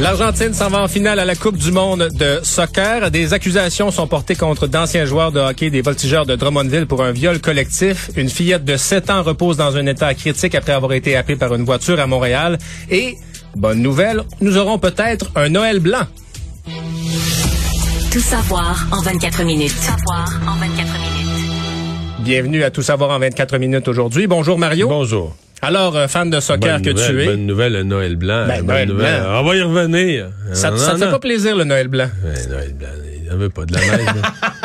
L'Argentine s'en va en finale à la Coupe du monde de soccer. Des accusations sont portées contre d'anciens joueurs de hockey des voltigeurs de Drummondville pour un viol collectif. Une fillette de 7 ans repose dans un état critique après avoir été happée par une voiture à Montréal. Et, bonne nouvelle, nous aurons peut-être un Noël blanc. Tout savoir en 24 minutes. savoir en 24 minutes. Bienvenue à Tout savoir en 24 minutes aujourd'hui. Bonjour Mario. Bonjour. Alors, euh, fan de soccer Bonne que nouvelle, tu es. Bonne nouvelle, le Noël blanc. Ben, bonne Noël nouvelle. blanc. On va y revenir. Ça, Non, ça te non, fait pas plaisir le Noël blanc? Ouais, Noël blanc, il veut pas de la neige.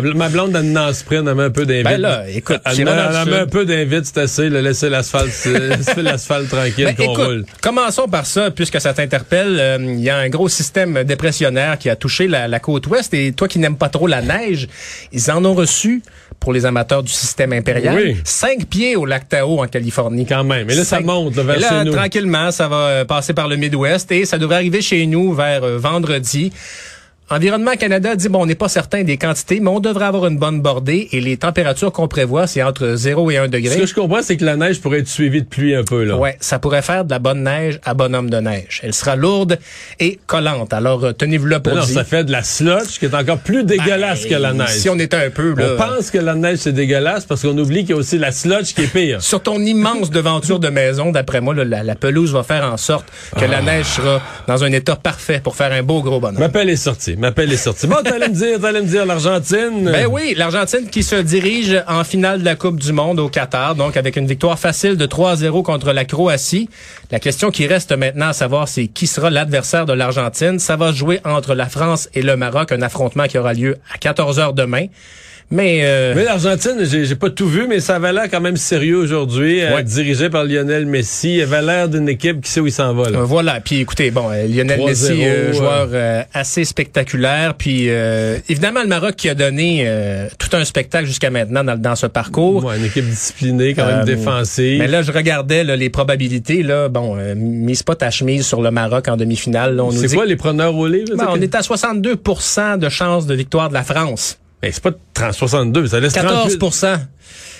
ma, bl- ma blonde, elle en spray, elle met un peu d'invite. Ben là, écoute, elle, met- elle met un peu d'invite, c'est assez, là, laisser l'asphalte, l'asphalte tranquille Ben, qu'on roule. commençons par ça, puisque ça t'interpelle. Euh, Il y a un gros système dépressionnaire qui a touché la, la côte ouest. Et toi qui n'aimes pas trop la neige, ils en ont reçu, pour les amateurs du système impérial, Oui. cinq pieds au lac Tahoe en Californie. Quand même. Mais là, ça monte là, vers Et là, chez nous. tranquillement, ça va euh, passer par le Midwest et ça devrait arriver chez nous vers euh, vendredi. Environnement Canada dit, bon, on n'est pas certain des quantités, mais on devrait avoir une bonne bordée et les températures qu'on prévoit, c'est entre 0 et 1 Ce degré. que je comprends, c'est que la neige pourrait être suivie de pluie un peu, là. Ouais, ça pourrait faire de la bonne neige à bonhomme de neige. Elle sera lourde et collante. Alors, euh, tenez-vous là pour dire. ça fait de la sludge qui est encore plus dégueulasse Ben, que la neige. Si on était un peu, là. On pense que la neige, c'est dégueulasse parce qu'on oublie qu'il y a aussi la sludge qui est pire. Sur ton immense devanture de maison, d'après moi, là, la, la pelouse va faire en sorte que Ah. la neige sera dans un état parfait pour faire un beau gros bonhomme. Ma pelle est sortie. Ma pelle. Bon, me dire, t'allais me dire l'Argentine. Ben oui, l'Argentine qui se dirige en finale de la Coupe du Monde au Qatar, donc avec une victoire facile de 3-0 contre la Croatie. La question qui reste maintenant à savoir, c'est qui sera l'adversaire de l'Argentine. Ça va jouer entre la France et le Maroc, un affrontement qui aura lieu à 14 heures demain. Mais, euh, Mais l'Argentine, j'ai pas tout vu, mais ça avait l'air quand même sérieux aujourd'hui, euh, Ouais. dirigé par Lionel Messi. Il avait l'air d'une équipe qui sait où il s'en va. Là. Euh, Voilà. Puis écoutez, bon, euh, Lionel 3-0, Messi, euh, euh. joueur euh, assez spectaculaire. Puis euh, évidemment, le Maroc qui a donné euh, tout un spectacle jusqu'à maintenant dans, dans ce parcours. Ouais, une équipe disciplinée, quand même Euh, défensive. Mais là, je regardais là, les probabilités. Là, bon, euh, mise pas ta chemise sur le Maroc en demi-finale. on c'est dit quoi les preneurs au livre? Ben, on est à 62% de chances de victoire de la France. Ben, c'est pas 30, 62, ça laisse 14 38.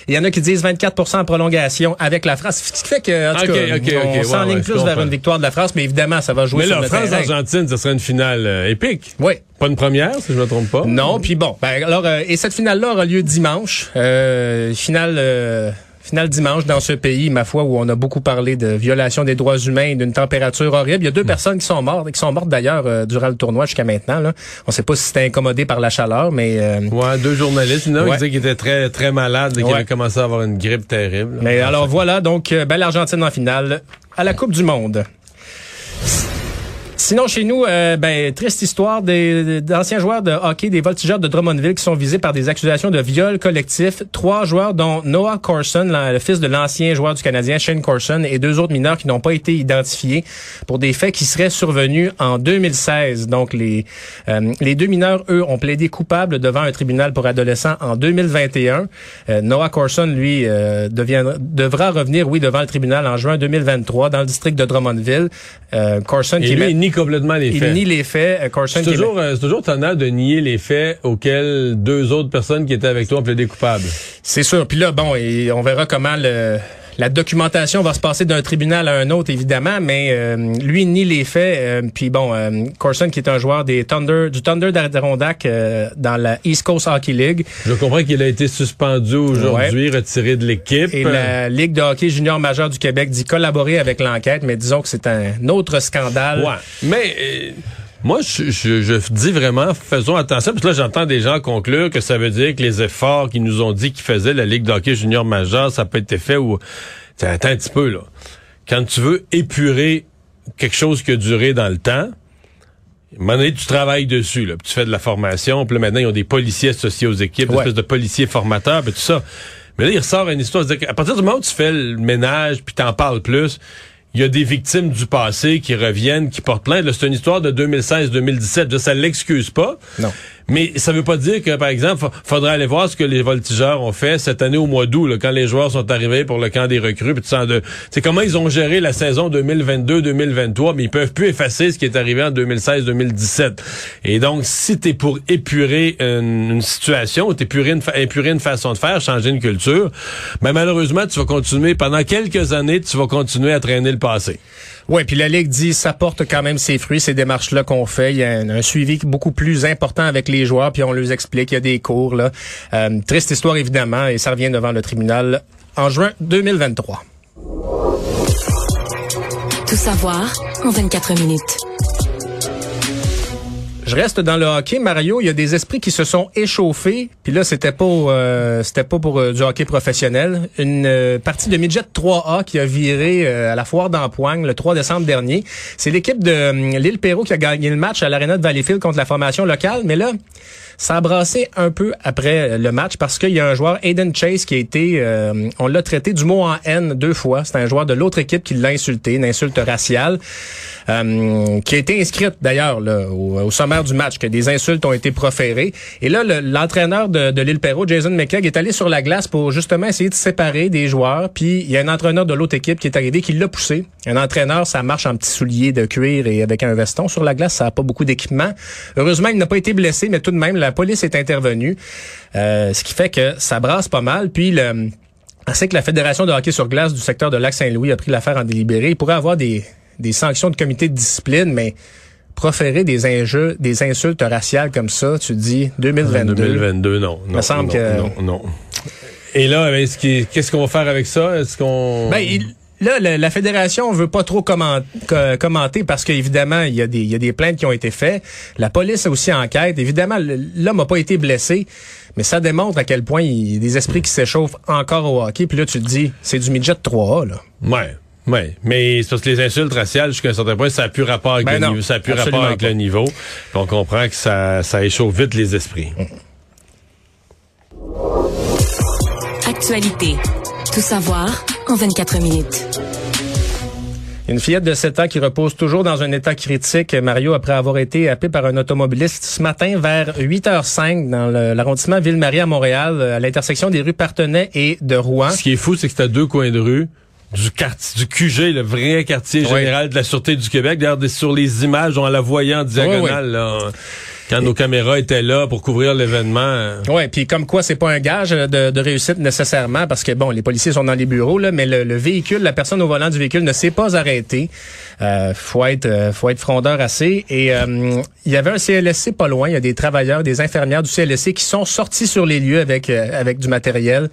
Il y en a qui disent 24% en prolongation avec la France. Ce qui fait que, en tout Ok, cas, on s'enligne ouais, ouais, je plus vers comprends. une victoire de la France, mais évidemment, ça va jouer Mais sur là, le terrain. France-Argentine, ce serait une finale euh, épique. Oui. Pas une première, si je me trompe pas. Non, puis bon, ben, alors euh, et cette finale-là aura lieu dimanche, euh, finale euh, finale dimanche dans ce pays, ma foi, où on a beaucoup parlé de violation des droits humains, et d'une température horrible. Il y a deux Hmm. personnes qui sont mortes, qui sont mortes d'ailleurs euh, durant le tournoi jusqu'à maintenant. Là. On sait pas si c'était incommodé par la chaleur, mais euh, Ouais, deux journalistes. Ouais. qui disait qu'il était très, très malade et qu'il Ouais. avait commencé à avoir une grippe terrible. mais alors voilà, donc euh, ben, l'Argentine en finale à la Coupe du Monde. Sinon, chez nous, euh, ben, triste histoire des- d'anciens joueurs de hockey des voltigeurs de Drummondville qui sont visés par des accusations de viol collectif. Trois joueurs, dont Noah Corson, le fils de l'ancien joueur du Canadien Shane Corson, et deux autres mineurs qui n'ont pas été identifiés pour des faits qui seraient survenus en 2016. Donc, les, euh, les deux mineurs, eux, ont plaidé coupables devant un tribunal pour adolescents en 2021. Euh, Noah Corson, lui, euh, deviendra- devra revenir, oui, devant le tribunal en juin 2023 dans le district de Drummondville. Euh, Corson Et qui est lui, ni complètement les Il faits. nie les faits. Euh, Corson C'est toujours, euh, c'est toujours tonnant de nier les faits auxquels deux autres personnes qui étaient avec toi ont plaidé coupables. C'est sûr. Puis là, bon, et on verra comment le, la documentation va se passer d'un tribunal à un autre, évidemment, mais euh, lui nie les faits. euh, puis bon, euh, Corson, qui est un joueur des Thunder, du Thunder d'Adirondack euh, dans la East Coast Hockey League, Je comprends qu'il a été suspendu aujourd'hui, retiré de l'équipe. et la Ligue de hockey junior majeur du Québec dit collaborer avec l'enquête, mais disons que c'est un autre scandale. Ouais. Mais euh, moi, je, je, je dis vraiment, faisons attention, parce que là, j'entends des gens conclure que ça veut dire que les efforts qu'ils nous ont dit qu'ils faisaient la Ligue d'hockey junior majeur, ça peut être fait ou... Attends un petit peu, là. Quand tu veux épurer quelque chose qui a duré dans le temps, à un moment donné, tu travailles dessus, là, puis tu fais de la formation, puis là, maintenant, ils ont des policiers associés aux équipes, des Ouais. espèces de policiers formateurs, puis tout ça. Mais là, il ressort une histoire, c'est-à-dire qu'à partir du moment où tu fais le ménage, puis t'en parles plus, il y a des victimes du passé qui reviennent, qui portent plainte. C'est une histoire de 2016-2017. Là, Ça l'excuse pas. Non. Mais ça veut pas dire que, par exemple, fa- faudrait aller voir ce que les voltigeurs ont fait cette année au mois d'août, quand les joueurs sont arrivés pour le camp des recrues. Tu c'est comment ils ont géré la saison 2022-2023, mais ils peuvent plus effacer ce qui est arrivé en 2016-2017. Et donc, si t'es pour épurer une, une situation, ou t'épurer une, épurer une façon de faire, changer une culture, ben malheureusement, tu vas continuer pendant quelques années, tu vas continuer à traîner le passé. Oui, puis la Ligue dit ça porte quand même ses fruits, ces démarches-là qu'on fait. Il y a un, suivi beaucoup plus important avec les joueurs, puis on leur explique, il y a des cours. Là. Euh, triste histoire, évidemment, et ça revient devant le tribunal en juin 2023. Tout savoir en 24 minutes. Je reste dans le hockey, Mario. Il y a des esprits qui se sont échauffés. Puis là, c'était pas, euh, c'était pas pour euh, du hockey professionnel. Une euh, partie de midget 3A qui a viré euh, à la foire d'Empoigne le 3 décembre dernier. C'est l'équipe de euh, Lille Perrault qui a gagné le match à l'aréna de Valleyfield contre la formation locale. Mais là, ça a brassé un peu après le match parce qu'il y a un joueur, Aiden Chase, qui a été, euh, on l'a traité du mot en haine deux fois. C'est un joueur de l'autre équipe qui l'a insulté, une insulte raciale, euh, qui a été inscrite d'ailleurs au, au sommaire du match, que des insultes ont été proférées. Et là, le- l'entraîneur de, de l'île Perrault, Jason McKegg, est allé sur la glace pour justement essayer de séparer des joueurs. Puis il y a un entraîneur de l'autre équipe qui est arrivé, qui l'a poussé. Un entraîneur, ça marche en petits souliers de cuir et avec un veston. Sur la glace, ça n'a pas beaucoup d'équipement. Heureusement, il n'a pas été blessé, mais tout de même, la police est intervenue. Euh, ce qui fait que ça brasse pas mal. Puis le... On sait que la Fédération de hockey sur glace du secteur de Lac-Saint-Louis a pris l'affaire en délibéré. Il pourrait avoir des, des sanctions de comité de discipline, mais proférer des, injeux, des insultes raciales comme ça, tu dis 2022. 2022, non. non Me semble non, que- non, non. Et là, ben, est-ce qu'il- qu'est-ce qu'on va faire avec ça? Est-ce qu'on... Ben, il- là, la, la fédération veut pas trop comment- co- commenter parce qu'évidemment, il y, a des, il y a des plaintes qui ont été faites. La police a aussi enquête. Évidemment, l'homme n'a pas été blessé, mais ça démontre à quel point il y a des esprits qui s'échauffent encore au hockey. Puis là, tu te dis, c'est du midget 3A, là. Ouais. Ouais, mais c'est parce que les insultes raciales, jusqu'à un certain point, ça n'a plus rapport avec Ben le non, niveau. Ça a plus rapport avec pas. le niveau. Puis on comprend que ça, ça échauffe vite les esprits. Actualité. Tout savoir en 24 minutes. Une fillette de 7 ans qui repose toujours dans un état critique, Mario, après avoir été happée par un automobiliste ce matin vers 8h05 dans l'arrondissement Ville-Marie à Montréal, à l'intersection des rues Partenay et de Rouen. Ce qui est fou, c'est que c'est à deux coins de rue du quartier, du QG, le vrai quartier général de la Sûreté du Québec. D'ailleurs, sur les images, on la voyait en diagonale, là, quand nos caméras étaient là pour couvrir l'événement. Ouais, puis comme quoi c'est pas un gage de, de réussite nécessairement parce que bon, les policiers sont dans les bureaux là, mais le, le véhicule, la personne au volant du véhicule ne s'est pas arrêtée. Euh, faut être, euh, faut être frondeur assez. Et euh, il y avait un CLSC pas loin. Il y a des travailleurs, des infirmières du CLSC qui sont sortis sur les lieux avec euh, avec du matériel.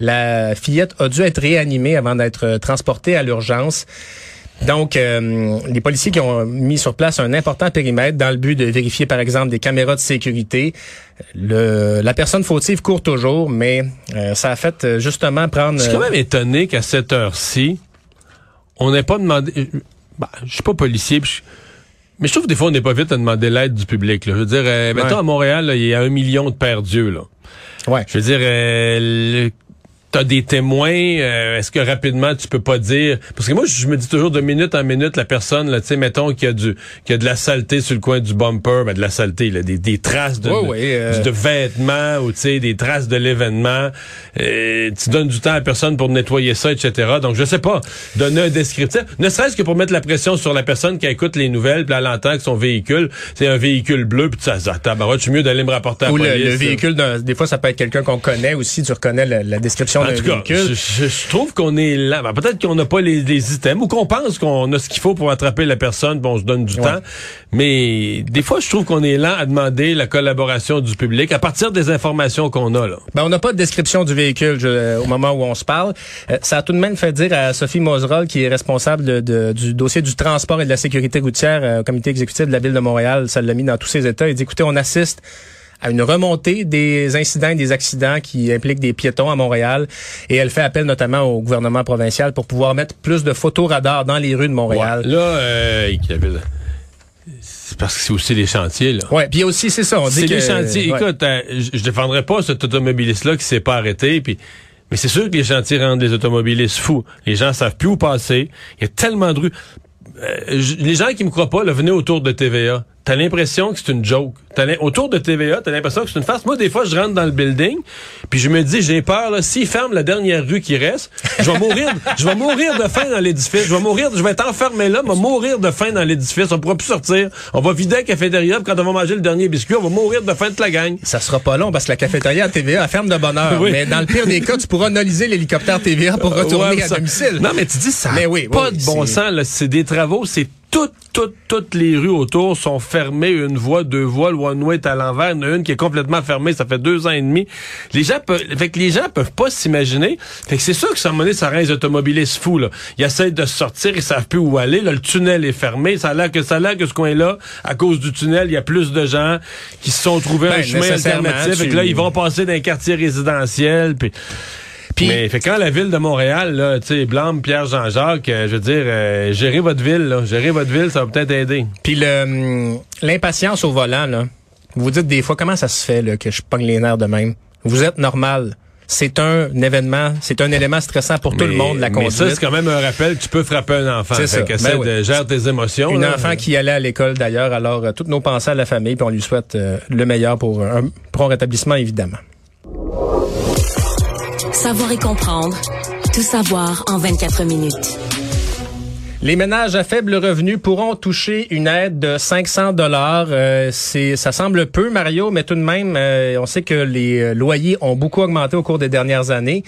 La fillette a dû être réanimée avant d'être euh, transportée à l'urgence. Donc, euh, les policiers qui ont mis sur place un important périmètre dans le but de vérifier, par exemple, des caméras de sécurité. Le, la personne fautive court toujours, mais euh, ça a fait euh, justement prendre... Je suis quand même étonné qu'à cette heure-ci, on n'ait pas demandé. Bah, je suis pas policier, puis je- mais je trouve que des fois on n'est pas vite à demander l'aide du public. Là. Je veux dire, euh, mettons à Montréal, il y a un million de perdus. Là. Ouais. Je veux dire, euh, le- t'as des témoins, euh, est-ce que rapidement tu peux pas dire parce que moi je me dis toujours de minute en minute la personne là, tu sais mettons qu'il y a du qu'il y a de la saleté sur le coin du bumper, ben de la saleté là, des, des traces de, Ouais, de, ouais, euh. de vêtements ou tu sais des traces de l'événement, euh, tu donnes du temps à la personne pour nettoyer ça etc. Donc je sais pas, donner un descriptif, ne serait-ce que pour mettre la pression sur la personne qui écoute les nouvelles, puis elle entend que son véhicule c'est un véhicule bleu puis tu sais ah, tabarouette, je suis mieux d'aller me rapporter à la Ou police. le véhicule, des fois, ça peut être quelqu'un qu'on connaît aussi. Tu reconnais la, la description En d'un tout cas, véhicule. je, je- trouve qu'on est là. Ben, Peut-être qu'on n'a pas les, les items ou qu'on pense qu'on a ce qu'il faut pour attraper la personne, puis on se donne du Ouais. temps. Mais des fois, je trouve qu'on est lent à demander la collaboration du public à partir des informations qu'on a. Là. Ben, on n'a pas de description du véhicule je- au moment où on se parle. Euh, ça a tout de même fait dire à Sophie Moserol, qui est responsable de- de- du dossier du transport et de la sécurité routière euh, au comité exécutif de la ville de Montréal, ça l'a mis dans tous ses états. Il dit, écoutez, on assiste à une remontée des incidents et des accidents qui impliquent des piétons à Montréal. Et elle fait appel notamment au gouvernement provincial pour pouvoir mettre plus de photos radars dans les rues de Montréal. Ouais. Là, euh, c'est parce que c'est aussi les chantiers. Là. Ouais, puis aussi c'est ça, on dit C'est que les chantiers. ouais. Écoute, euh, je défendrai pas cet automobiliste-là qui s'est pas arrêté. Puis, mais c'est sûr que les chantiers rendent les automobilistes fous. Les gens savent plus où passer. Il y a tellement de rues. Euh, les gens qui me croient pas, là, venez autour de TVA. T'as l'impression que c'est une joke. Autour de TVA, t'as l'impression que c'est une farce. Moi, des fois, je rentre dans le building, puis je me dis, j'ai peur, là, s'ils ferment la dernière rue qui reste, je vais mourir, je vais mourir de faim dans l'édifice. Je vais mourir, je vais être enfermé là, je vais mourir de faim dans l'édifice. On pourra plus sortir. On va vider la cafétéria, puis quand on va manger le dernier biscuit, on va mourir de faim de la gang. Ça sera pas long parce que la cafétéria à TVA elle ferme de bonne heure. Oui. Mais dans le pire des cas, tu pourras analyser l'hélicoptère TVA pour retourner Ouais, à domicile. Non, mais tu dis ça. Mais oui, oui, pas oui, de bon sens. là. C'est des travaux. C'est toutes, toutes, toutes les rues autour sont fermées. Une voie, deux voies. Le one-way est à l'envers. Il y en a une qui est complètement fermée. Ça fait deux ans et demi. Les gens peuvent, fait que les gens peuvent pas s'imaginer. Fait que c'est sûr que ça, donné, ça rend les automobilistes fous, là. Ils essaient de sortir. Ils savent plus où aller. Là, le tunnel est fermé. Ça a l'air que, ça a l'air que ce coin-là, à cause du tunnel, il y a plus de gens qui se sont trouvés Ben, un chemin nécessairement, alternatif. tu- Fait que là, ils vont passer dans un quartier résidentiel. Puis, mais fait quand la ville de Montréal, là, tu sais, Blâme, Pierre Jean-Jacques, euh, je veux dire, euh, gérez votre ville, là, gérez votre ville, ça va peut-être aider. Puis hum, l'impatience au volant, là. Vous vous dites des fois, comment ça se fait là, que je pogne les nerfs de même? Vous êtes normal. C'est un événement, c'est un élément stressant pour tout le monde, la mais conduite. ça, c'est quand même un rappel tu peux frapper un enfant. C'est ça. Ben oui. de gérer tes émotions. Une là. enfant qui allait à l'école d'ailleurs, alors euh, toutes nos pensées à la famille, puis on lui souhaite euh, le meilleur pour un prompt rétablissement, évidemment. Savoir et comprendre. Tout savoir en 24 minutes. Les ménages à faible revenu pourront toucher une aide de 500 dollars. c'est, ça semble peu, Mario, mais tout de même, euh, on sait que les euh, loyers ont beaucoup augmenté au cours des dernières années.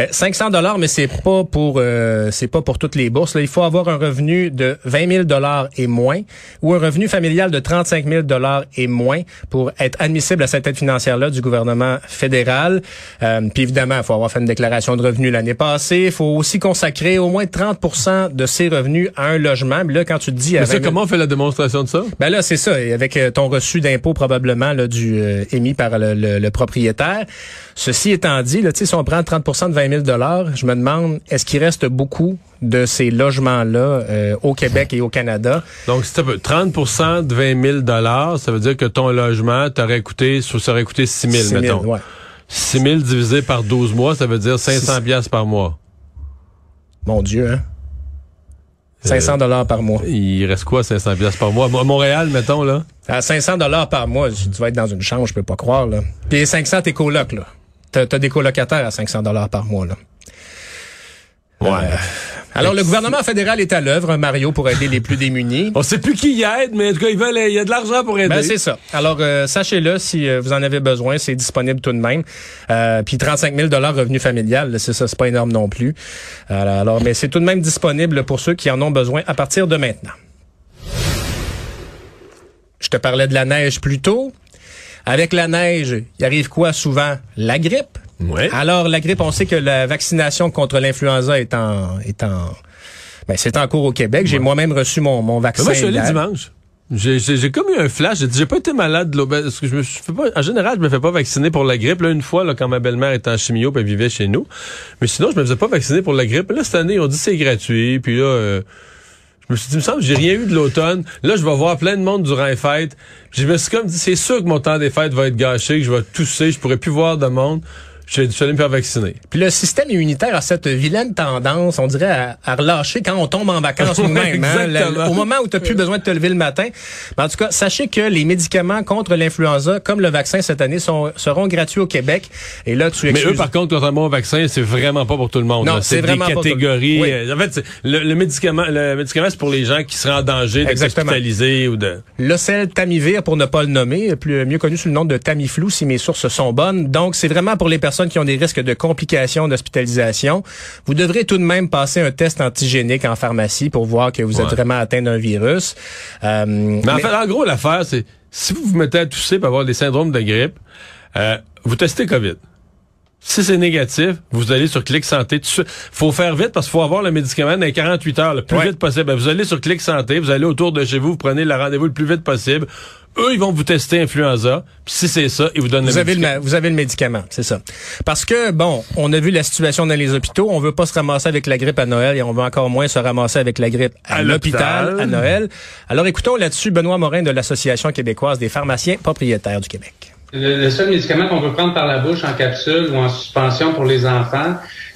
Euh, 500 dollars, mais c'est pas pour euh, c'est pas pour toutes les bourses. Là, il faut avoir un revenu de 20 000 dollars et moins, ou un revenu familial de 35 000 dollars et moins pour être admissible à cette aide financière-là du gouvernement fédéral. Euh, puis évidemment, il faut avoir fait une déclaration de revenus l'année passée. Il faut aussi consacrer au moins 30% de ses revenus à un logement. Mais là, quand tu te dis... à Mais ça, 20 000 comment on fait la démonstration de ça? ben là, c'est ça. Et avec euh, ton reçu d'impôt probablement là, du euh, émis par le, le- le propriétaire. Ceci étant dit, là, tu sais, si on prend 30% de 20 000 je me demande, est-ce qu'il reste beaucoup de ces logements-là euh, au Québec et au Canada? Donc, si tu veux 30% de 20 000 ça veut dire que ton logement t'aurait coûté, ça aurait coûté 6 000, 6 000, mettons. ouais. 6 000 divisé par 12 mois, ça veut dire 500 piastres par mois. Mon Dieu, hein? 500 dollars par mois. Il reste quoi, 500 piastres par mois? À Montréal, mettons, là? À 500 dollars par mois, tu vas être dans une chambre, je peux pas croire. Là. Puis 500, t'es coloc, là. T'as as des colocataires à 500 dollars par mois, là. Ouais. Euh, alors, le gouvernement fédéral est à l'œuvre, Mario, pour aider les plus démunis. On sait plus qui y aide, mais en tout cas, ils veulent, il y a de l'argent pour aider. Ben, c'est ça. Alors, euh, sachez-le, si euh, vous en avez besoin, c'est disponible tout de même. Euh, puis 35 000 revenu familial, c'est ça, c'est pas énorme non plus. Alors, mais c'est tout de même disponible pour ceux qui en ont besoin à partir de maintenant. Je te parlais de la neige plus tôt. Avec la neige, il arrive quoi souvent? La grippe? Ouais. Alors, la grippe, on sait que la vaccination contre l'influenza est en... Est en ben, c'est en cours au Québec. J'ai moi-même reçu mon, mon Mais vaccin. moi, je suis allé dimanche. J'ai, comme eu un flash. J'ai pas été malade de l'eau. ben, Parce que je me suis- pas, en général, je me fais pas vacciner pour la grippe. Là, une fois, là, quand ma belle-mère était en chimio, puis elle vivait chez nous. Mais sinon, je me faisais pas vacciner pour la grippe. Là, cette année, ont dit c'est gratuit. Puis là, euh, je me suis dit, me semble, j'ai rien eu de l'automne. Là, je vais voir plein de monde durant les fêtes. Je me suis comme dit, c'est sûr que mon temps des fêtes va être gâché, que je vais tousser, je pourrais plus voir de monde. Je suis allé me faire vacciner. Puis le système immunitaire a cette vilaine tendance, on dirait, à, à relâcher quand on tombe en vacances nous-mêmes. hein. Au moment où tu n'as plus besoin de te lever le matin. Mais en tout cas, sachez que les médicaments contre l'influenza, comme le vaccin cette année, sont, seront gratuits au Québec. Et là, tu Mais eux, par contre, contrairement au vaccin, c'est vraiment pas pour tout le monde. Non, c'est vraiment des pas catégories. Oui. euh, En fait, le, le médicament, le médicament, c'est pour les gens qui seraient en danger d'être hospitalisés ou de. L'Ocel-Tamivir, pour ne pas le nommer, plus, mieux connu sous le nom de Tamiflu, si mes sources sont bonnes. Donc, c'est vraiment pour les personnes qui ont des risques de complications d'hospitalisation. Vous devrez tout de même passer un test antigénique en pharmacie pour voir que vous êtes vraiment atteint d'un virus. Euh, Mais en fait, en gros, l'affaire, c'est si vous vous mettez à tousser pour avoir des syndromes de grippe, euh, vous testez COVID. Si c'est négatif, vous allez sur Clic Santé. faut faire vite parce qu'il faut avoir le médicament dans les 48 heures, le plus Ouais. vite possible. Ben, Vous allez sur Clic Santé, vous allez autour de chez vous, vous prenez le rendez-vous le plus vite possible. Eux, ils vont vous tester influenza. Puis si c'est ça, ils vous donnent Vous le avez, le, médicament. ma- vous avez le médicament, c'est ça. Parce que, bon, on a vu la situation dans les hôpitaux. On veut pas se ramasser avec la grippe à Noël et on veut encore moins se ramasser avec la grippe à, À l'hôpital à Noël. Alors écoutons là-dessus Benoît Morin de l'Association québécoise des pharmaciens propriétaires du Québec. Le, le seul médicament qu'on peut prendre par la bouche en capsule ou en suspension pour les enfants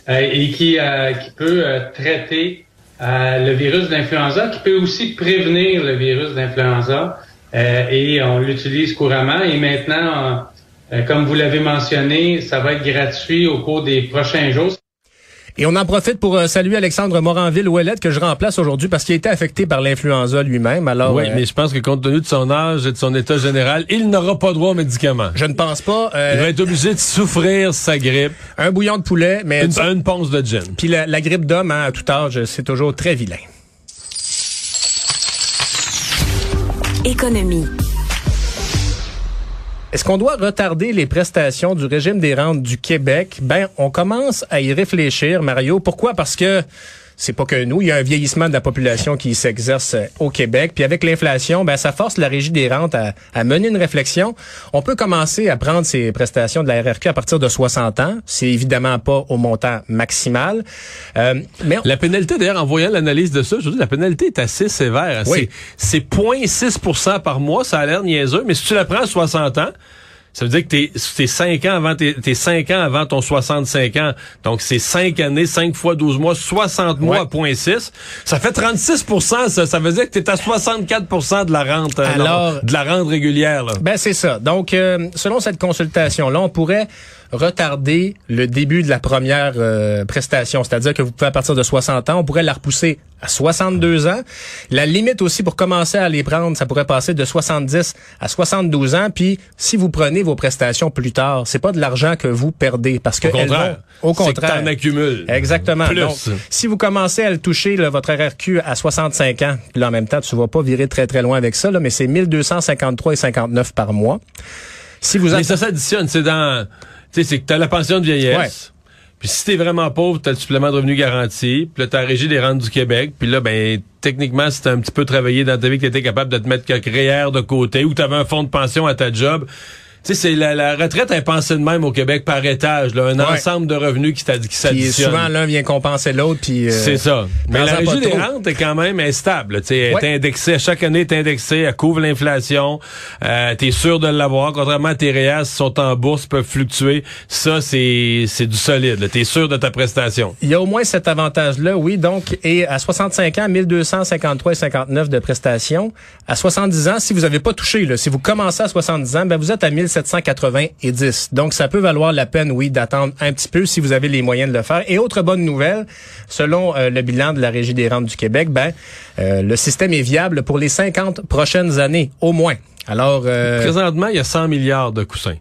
euh, et qui, euh, qui peut euh, traiter euh, le virus d'influenza, qui peut aussi prévenir le virus d'influenza euh, et on l'utilise couramment. Et maintenant, euh, comme vous l'avez mentionné, ça va être gratuit au cours des prochains jours. Et on en profite pour euh, saluer Alexandre Moranville-Ouellette que je remplace aujourd'hui parce qu'il a été affecté par l'influenza lui-même. Alors, Oui, euh, mais je pense que compte tenu de son âge et de son état général, il n'aura pas droit aux médicaments. je ne pense pas. euh, Il va être obligé de souffrir sa grippe. un bouillon de poulet, mais Une, une ponce de gin. puis la, la grippe d'homme hein, à tout âge, c'est toujours très vilain. Est-ce qu'on doit retarder les prestations du régime des rentes du Québec? Ben, on commence à y réfléchir, Mario. Pourquoi? Parce que c'est pas que nous, il y a un vieillissement de la population qui s'exerce euh, au Québec. Puis avec l'inflation, ben ça force la régie des rentes à, à mener une réflexion. On peut commencer à prendre ces prestations de la RRQ à partir de 60 ans. C'est évidemment pas au montant maximal. Euh, mais La pénalité, d'ailleurs, en voyant l'analyse de ça, je veux dire, la pénalité est assez sévère. Oui. C'est, c'est 0,6 par mois, ça a l'air niaiseux, mais si tu la prends à 60 ans, ça veut dire que t'es, t'es 5 ans avant, t'es, t'es 5 ans avant ton 65 ans. Donc, c'est 5 années, 5 fois 12 mois, 60 mois à 0,6. Ça fait 36% ça. Ça veut dire que t'es à 64% de la rente, euh, Alors- non, de la rente régulière, là. Ben c'est ça. Donc, euh, selon cette consultation-là, on pourrait retarder le début de la première euh, prestation, c'est-à-dire que vous pouvez à partir de 60 ans, on pourrait la repousser à 62 ans. La limite aussi pour commencer à les prendre, ça pourrait passer de 70 à 72 ans. Puis, si vous prenez vos prestations plus tard, c'est pas de l'argent que vous perdez parce que Au contraire. vont- au que accumules. Exactement. Plus. Donc, si vous commencez à le toucher, là, votre RRQ à 65 ans, puis là, en même temps, tu vas pas virer très, très loin avec ça, là, mais c'est 1253 et 59 par mois. Si vous Mais ça s'additionne, c'est dans, tu sais, c'est que t'as la pension de vieillesse. Ouais. Puis si t'es vraiment pauvre, t'as le supplément de revenu garanti. Puis là, t'as régie des rentes du Québec. Puis là, ben, techniquement, si t'as un petit peu travaillé dans ta vie, que t'étais capable de te mettre quelques REER de côté ou t'avais un fonds de pension à ta job, sais, c'est la, la, retraite est pensée de même au Québec par étage, là, un ensemble de revenus qui, qui. Souvent l'un vient compenser l'autre, puis. Euh, c'est ça. Mais la régie des rentes est quand même instable. Tu ouais. est indexée chaque année, est indexée, elle couvre l'inflation. Euh, T'es sûr de l'avoir, contrairement à tes réas, si sont en bourse peuvent fluctuer. Ça, c'est c'est du solide. T'es sûr de ta prestation. Il y a au moins cet avantage-là, oui. Donc, et à 65 ans, 1253 et 59 de prestations. À 70 ans, si vous n'avez pas touché, là, si vous commencez à 70 ans, ben vous êtes à 1500 1790. Donc, ça peut valoir la peine, oui, d'attendre un petit peu si vous avez les moyens de le faire. Et autre bonne nouvelle, selon euh, le bilan de la Régie des rentes du Québec, ben, euh, le système est viable pour les 50 prochaines années, au moins. Alors, euh, Présentement, il y a 100 milliards de coussins.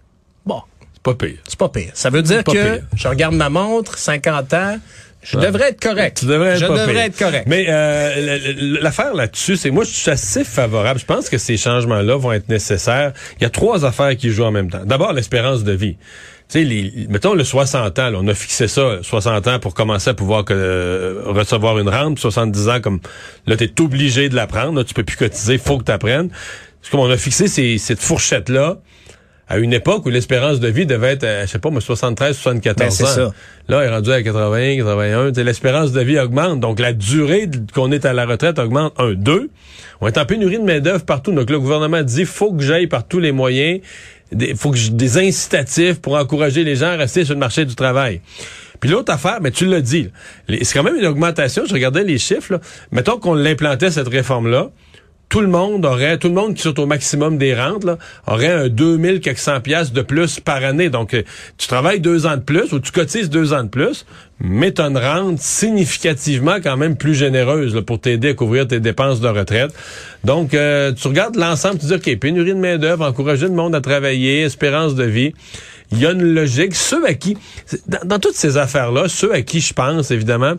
Bon. C'est pas pire. C'est pas pire. Ça veut dire que je regarde ma montre, 50 ans, je devrais être correct. Tu devrais être je devrais pire. être correct. Mais euh, l'affaire là-dessus, c'est moi, je suis assez favorable. Je pense que ces changements-là vont être nécessaires. Il y a trois affaires qui jouent en même temps. D'abord, l'espérance de vie. Tu sais, les, mettons le 60 ans, là, on a fixé ça, 60 ans pour commencer à pouvoir que, euh, recevoir une rente, puis 70 ans comme là, t'es obligé de la prendre, là, tu peux plus cotiser, faut que tu apprennes. Comme on a fixé ces- cette fourchette-là à une époque où l'espérance de vie devait être, euh, je sais pas, moi, 73, 74 Ben, ans. ça. Là, elle est rendu à 80, 81. Tu sais, L'espérance de vie augmente. Donc, la durée qu'on est à la retraite augmente. Un, deux. On est en pénurie de main-d'œuvre partout. Donc, le gouvernement dit, faut que j'aille par tous les moyens des, faut que je- des incitatifs pour encourager les gens à rester sur le marché du travail. Puis l'autre affaire, mais tu l'as dit, là, c'est quand même une augmentation. Je regardais les chiffres. Là. Mettons qu'on l'implantait cette réforme-là, tout le monde aurait, tout le monde qui sont au maximum des rentes, là, aurait un 2000 quelques cent piastres de plus par année. Donc, euh, tu travailles deux ans de plus ou tu cotises deux ans de plus, mais tu as une rente significativement quand même plus généreuse là, pour t'aider à couvrir tes dépenses de retraite. Donc, euh, tu regardes l'ensemble, tu dis, OK, pénurie de main-d'œuvre, encourager le monde à travailler, espérance de vie. Il y a une logique. Ceux à qui, dans, dans toutes ces affaires-là, ceux à qui je pense, évidemment,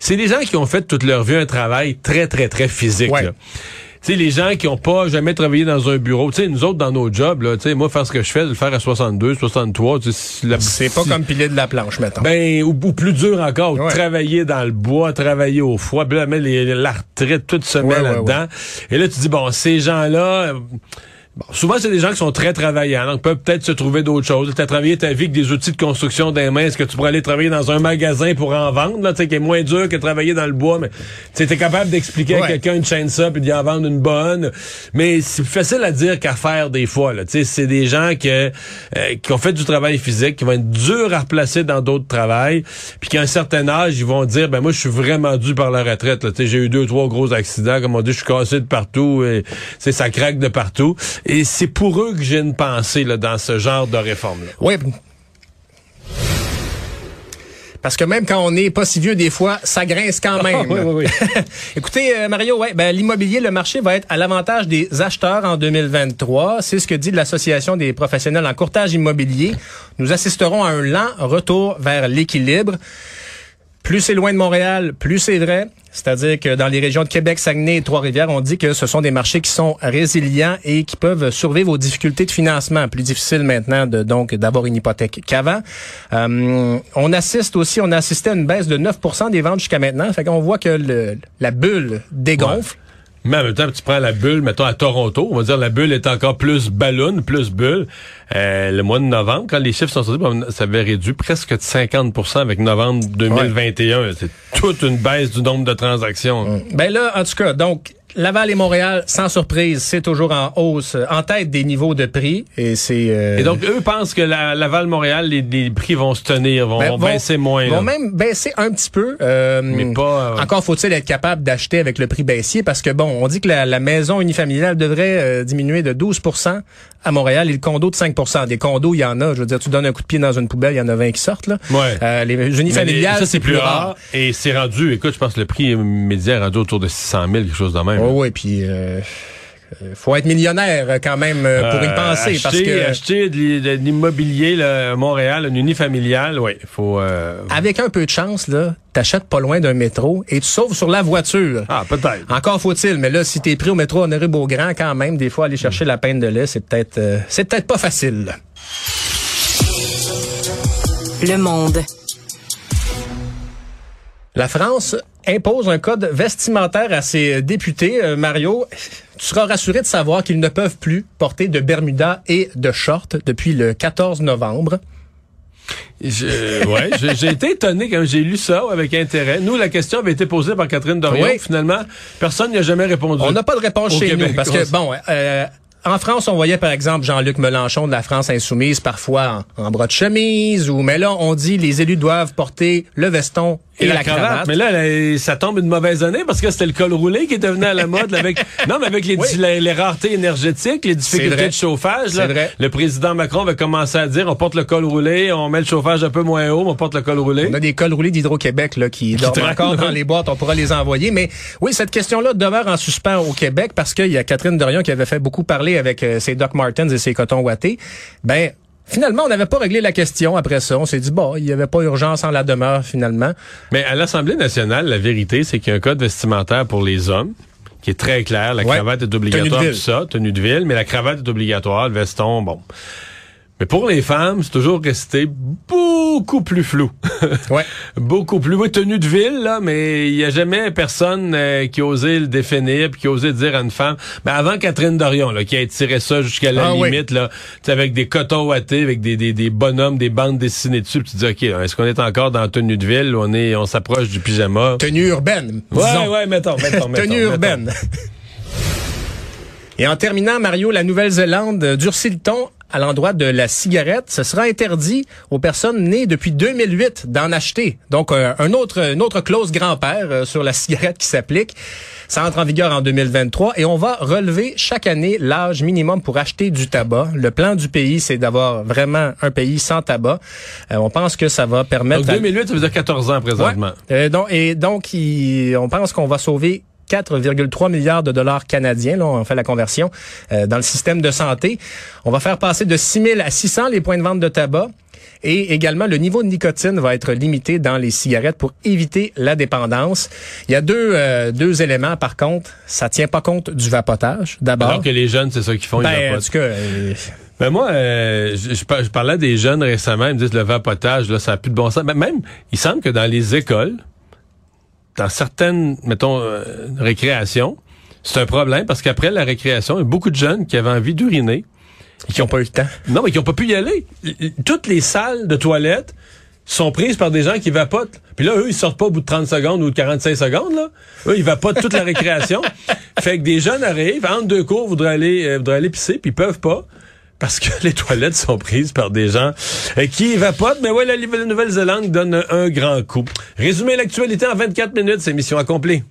c'est des gens qui ont fait toute leur vie un travail très, très, très physique. Ouais. là. Tu sais, les gens qui ont pas jamais travaillé dans un bureau, tu sais, nous autres, dans nos jobs, là, tu sais, moi, faire ce que je fais, de le faire à 62, 63, tu sais, la- C'est pas comme piler de la planche, mettons. ben, ou, ou plus dur encore, Ouais. travailler dans le bois, travailler au foie, puis là, mais les, la retraite, tout se met Ouais, ouais, là-dedans. Et là, tu dis, bon, ces gens-là, bon, souvent, c'est des gens qui sont très travaillants, donc peuvent peut-être se trouver d'autres choses. Tu as travaillé ta vie avec des outils de construction des mains. Est-ce que tu pourrais aller travailler dans un magasin pour en vendre, là, qui est moins dur que travailler dans le bois, mais tu es capable d'expliquer à quelqu'un une chaîne ça puis d'y en vendre une bonne. Mais c'est plus facile à dire qu'à faire des fois, c'est des gens que, euh, qui ont fait du travail physique, qui vont être durs à replacer dans d'autres travails, puis qu'à un certain âge, ils vont dire, ben moi, je suis vraiment dû par la retraite. J'ai eu deux, trois gros accidents, comme on dit, je suis cassé de partout, et c'est ça craque de partout. Et c'est pour eux que j'ai une pensée là, dans ce genre de réforme-là. Oui. Parce que même quand on n'est pas si vieux, des fois, ça grince quand même. oui, oui, oui. Écoutez, euh, Mario, ouais, ben, l'immobilier, le marché va être à l'avantage des acheteurs en 2023. C'est ce que dit l'Association des professionnels en courtage immobilier. Nous assisterons à un lent retour vers l'équilibre. Plus c'est loin de Montréal, plus c'est vrai. C'est-à-dire que dans les régions de Québec, Saguenay et Trois-Rivières, on dit que ce sont des marchés qui sont résilients et qui peuvent survivre aux difficultés de financement. Plus difficile maintenant de donc d'avoir une hypothèque qu'avant. Euh, on assiste aussi, on a assisté à une baisse de 9% des ventes jusqu'à maintenant. Fait qu'on voit que la bulle dégonfle. Mais en même temps, tu prends la bulle, mettons à Toronto, on va dire la bulle est encore plus ballon, plus bulle. Euh, le mois de novembre, quand les chiffres sont sortis, ben, ça avait réduit presque de 50% avec novembre 2021. C'est toute une baisse du nombre de transactions. Ben là, en tout cas, donc Laval et Montréal, sans surprise, c'est toujours en hausse, en tête des niveaux de prix. Et c'est euh, Et donc, eux pensent que la, Laval-Montréal, les, les prix vont se tenir, vont, Ben, vont baisser moins. Vont là. même baisser un petit peu. euh, Mais pas, euh, Encore faut-il être capable d'acheter avec le prix baissier parce que bon, on dit que la, la maison unifamiliale devrait euh, diminuer de 12% à Montréal et le condo de 5% Des condos, il y en a. Je veux dire, tu donnes un coup de pied dans une poubelle, il y en a 20 qui sortent là. Ouais. Euh, les unifamiliales, ça, c'est plus rare. Et c'est rendu, écoute, je pense que le prix médian est rendu autour de 600 000, quelque chose de même. Oh, oui, puis euh, euh, faut être millionnaire euh, quand même euh, pour y Euh, penser acheter, parce que acheter de, l'i- de l'immobilier à Montréal, une unifamiliale, oui, faut. euh, avec un peu de chance là, t'achètes pas loin d'un métro et tu sauves sur la voiture. Ah, peut-être. Encore faut-il, mais là, si t'es pris au métro Honoré Beaugrand, quand même, des fois, aller chercher la peine de lait, c'est peut-être, euh, c'est peut-être pas facile. Le monde. La France impose un code vestimentaire à ses députés. Euh, Mario, tu seras rassuré de savoir qu'ils ne peuvent plus porter de Bermuda et de shorts depuis le 14 novembre. Je- ouais, j'ai été étonné quand j'ai lu ça avec intérêt. Nous, la question avait été posée par Catherine Dorion. Oui. Finalement, personne n'y a jamais répondu. On n'a pas de réponse chez Québec, nous parce que bon, euh, en France, on voyait par exemple Jean-Luc Mélenchon de la France insoumise parfois en, en bras de chemise ou mais là on dit les élus doivent porter le veston et, la, cravate. Mais là, là, ça tombe une mauvaise année parce que c'était le col roulé qui est devenu à la mode. avec, non, mais avec les, Oui. les, les raretés énergétiques, les difficultés de chauffage, C'est là, vrai. le président Macron va commencer à dire on porte le col roulé, on met le chauffage un peu moins haut, mais on porte le col roulé. On a des cols roulés d'Hydro-Québec là, qui dorment traînent, encore dans ouais. les boîtes. On pourra les envoyer. Mais oui, cette question-là demeure en suspens au Québec parce qu'il y a Catherine Dorion qui avait fait beaucoup parler avec euh, ses Doc Martens et ses cotons ouatés. Ben, finalement, on n'avait pas réglé la question après ça. On s'est dit, bon, il n'y avait pas urgence en la demeure finalement. Mais à l'Assemblée nationale, la vérité, c'est qu'il y a un code vestimentaire pour les hommes qui est très clair. La Ouais. cravate est obligatoire, tout ça, tenue de ville, mais la cravate est obligatoire, le veston, bon. Mais pour les femmes, c'est toujours resté beaucoup plus flou. Ouais. beaucoup plus. Oui, tenue de ville, là, mais il n'y a jamais personne euh, qui a osé le définir puis qui a osé dire à une femme. Mais avant Catherine Dorion, là, qui a tiré ça jusqu'à la Ah oui. limite, là, tu sais, avec des cotons ouatés, avec des, des, des bonhommes, des bandes dessinées dessus, puis tu dis, OK, est-ce qu'on est encore dans tenue de ville on est, on s'approche du pyjama? Tenue urbaine. Ouais, disons. ouais, mettons, mettons, mettons, Tenue mettons. urbaine. Et en terminant, Mario, la Nouvelle-Zélande durcit le ton à l'endroit de la cigarette. Ce sera interdit aux personnes nées depuis 2008 d'en acheter. Donc, euh, un autre, une autre clause grand-père euh, sur la cigarette qui s'applique. Ça entre en vigueur en 2023 et on va relever chaque année l'âge minimum pour acheter du tabac. Le plan du pays, c'est d'avoir vraiment un pays sans tabac. Euh, on pense que ça va permettre... Donc 2008, ça veut dire 14 ans présentement. Ouais. donc, et donc, on pense qu'on va sauver 4,3 milliards de dollars canadiens. Là, on fait la conversion euh, dans le système de santé. On va faire passer de 6 000 à 600 les points de vente de tabac. Et également, le niveau de nicotine va être limité dans les cigarettes pour éviter la dépendance. Il y a deux, euh, deux éléments, par contre. Ça tient pas compte du vapotage, d'abord. Alors que les jeunes, c'est ça qu'ils font. Ben, en tout cas... Euh, ben moi, euh, je, je, parlais des jeunes récemment, ils me disent le vapotage, là, ça n'a plus de bon sens. Mais ben, même, il semble que dans les écoles, dans certaines, mettons, récréations, c'est un problème parce qu'après la récréation, il y a beaucoup de jeunes qui avaient envie d'uriner qui n'ont pas eu le temps. Non, mais qui n'ont pas pu y aller. Toutes les salles de toilettes sont prises par des gens qui vapotent. Puis là, eux, ils sortent pas au bout de 30 secondes ou de 45 secondes. Là. Eux, ils vapotent toute la récréation. fait que des jeunes arrivent, entre deux cours, voudraient aller, euh, voudraient aller pisser, puis ils peuvent pas. Parce que les toilettes sont prises par des gens euh, qui vapotent. Mais ouais, la Nouvelle-Zélande donne un grand coup. Résumer l'actualité en 24 minutes, c'est mission accomplie.